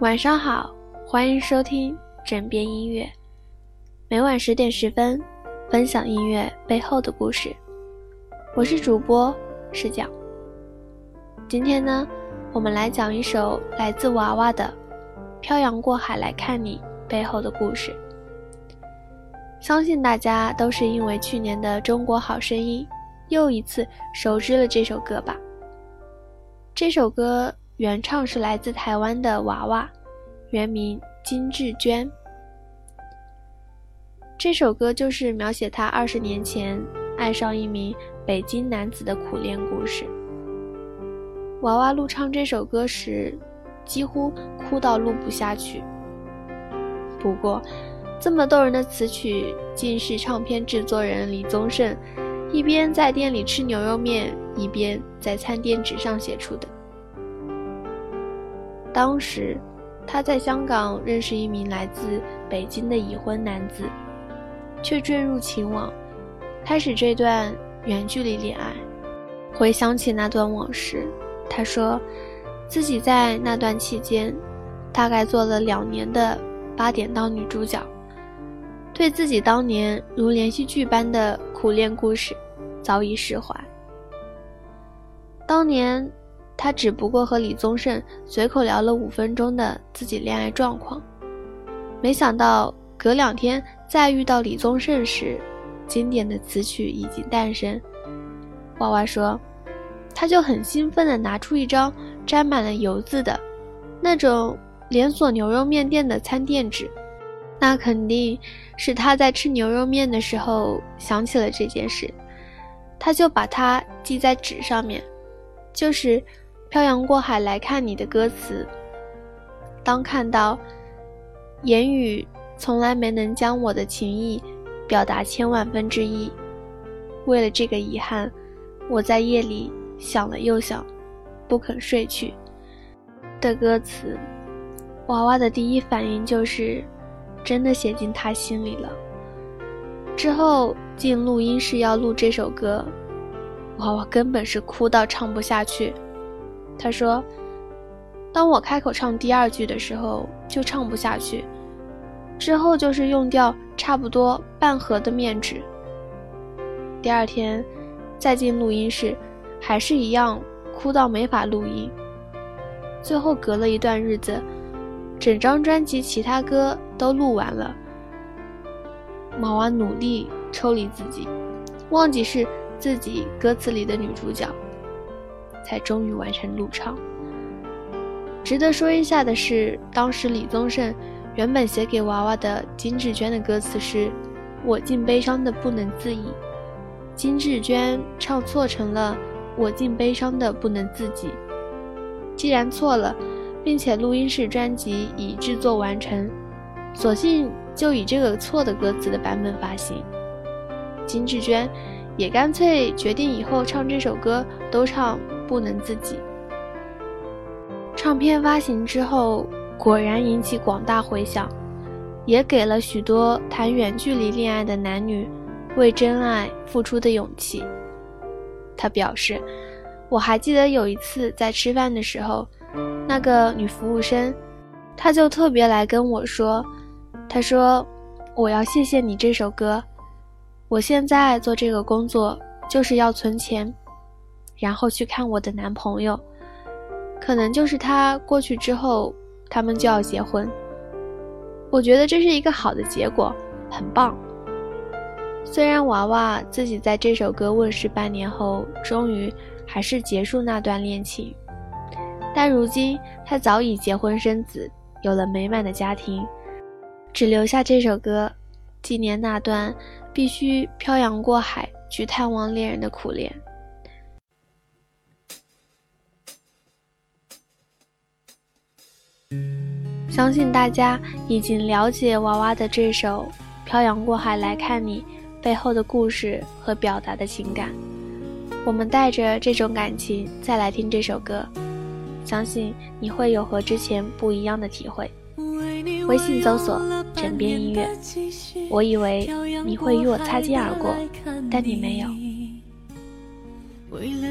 晚上好，欢迎收听枕边音乐。每晚十点十分，分享音乐背后的故事。我是主播视角。今天呢，我们来讲一首来自娃娃的《漂洋过海来看你》背后的故事。相信大家都是因为去年的《中国好声音》，又一次熟知了这首歌吧？这首歌原唱是来自台湾的娃娃，原名金智娟。这首歌就是描写她二十年前爱上一名北京男子的苦恋故事。娃娃录唱这首歌时，几乎哭到录不下去。不过，这么动人的词曲，竟是唱片制作人李宗盛一边在店里吃牛肉面，一边在餐垫纸上写出的。当时，他在香港认识一名来自北京的已婚男子，却坠入情网，开始这段远距离恋爱。回想起那段往事，他说，自己在那段期间，大概做了两年的八点档女主角。对自己当年如连续剧般的苦恋故事，早已释怀。当年，他只不过和李宗盛随口聊了五分钟的自己恋爱状况，没想到隔两天再遇到李宗盛时，经典的词曲已经诞生。娃娃说，他就很兴奋地拿出一张沾满了油渍的，那种连锁牛肉面店的餐垫纸。那肯定是他在吃牛肉面的时候想起了这件事，他就把它记在纸上面，就是“漂洋过海来看你”的歌词。当看到言语从来没能将我的情意表达千万分之一，为了这个遗憾，我在夜里想了又想，不肯睡去。的歌词，娃娃的第一反应就是。真的写进他心里了。之后进录音室要录这首歌，娃娃根本是哭到唱不下去。他说：“当我开口唱第二句的时候，就唱不下去。之后就是用掉差不多半盒的面纸。第二天再进录音室，还是一样哭到没法录音。最后隔了一段日子。”整张专辑其他歌都录完了，毛娃努力抽离自己，忘记是自己歌词里的女主角，才终于完成录唱。值得说一下的是，当时李宗盛原本写给娃娃的金智娟的歌词是“我竟悲伤的不能自已”，金智娟唱错成了“我竟悲伤的不能自己”。既然错了。并且录音室专辑已制作完成，索性就以这个错的歌词的版本发行。金志娟也干脆决定以后唱这首歌都唱不能自己。唱片发行之后，果然引起广大回响，也给了许多谈远距离恋爱的男女为真爱付出的勇气。他表示：“我还记得有一次在吃饭的时候。”那个女服务生，她就特别来跟我说：“她说我要谢谢你这首歌，我现在做这个工作就是要存钱，然后去看我的男朋友，可能就是他过去之后，他们就要结婚。我觉得这是一个好的结果，很棒。虽然娃娃自己在这首歌问世半年后，终于还是结束那段恋情。”但如今他早已结婚生子，有了美满的家庭，只留下这首歌，纪念那段必须漂洋过海去探望恋人的苦恋。相信大家已经了解娃娃的这首《漂洋过海来看你》背后的故事和表达的情感。我们带着这种感情再来听这首歌。相信你会有和之前不一样的体会。微信搜索“枕边音乐”，我以为你会与我擦肩而过，但你没有。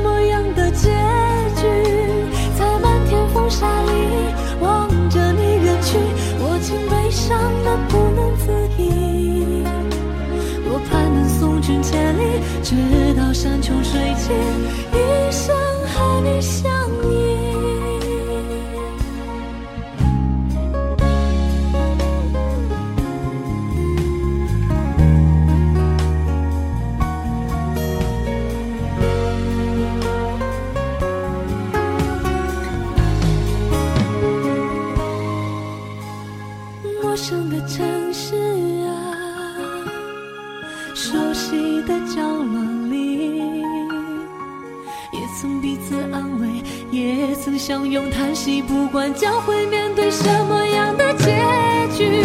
么伤的不能自已。多盼能送君千里，直到山穷水尽，一生和你相息的角落里，也曾彼此安慰，也曾相拥叹息。不管将会面对什么样的结局，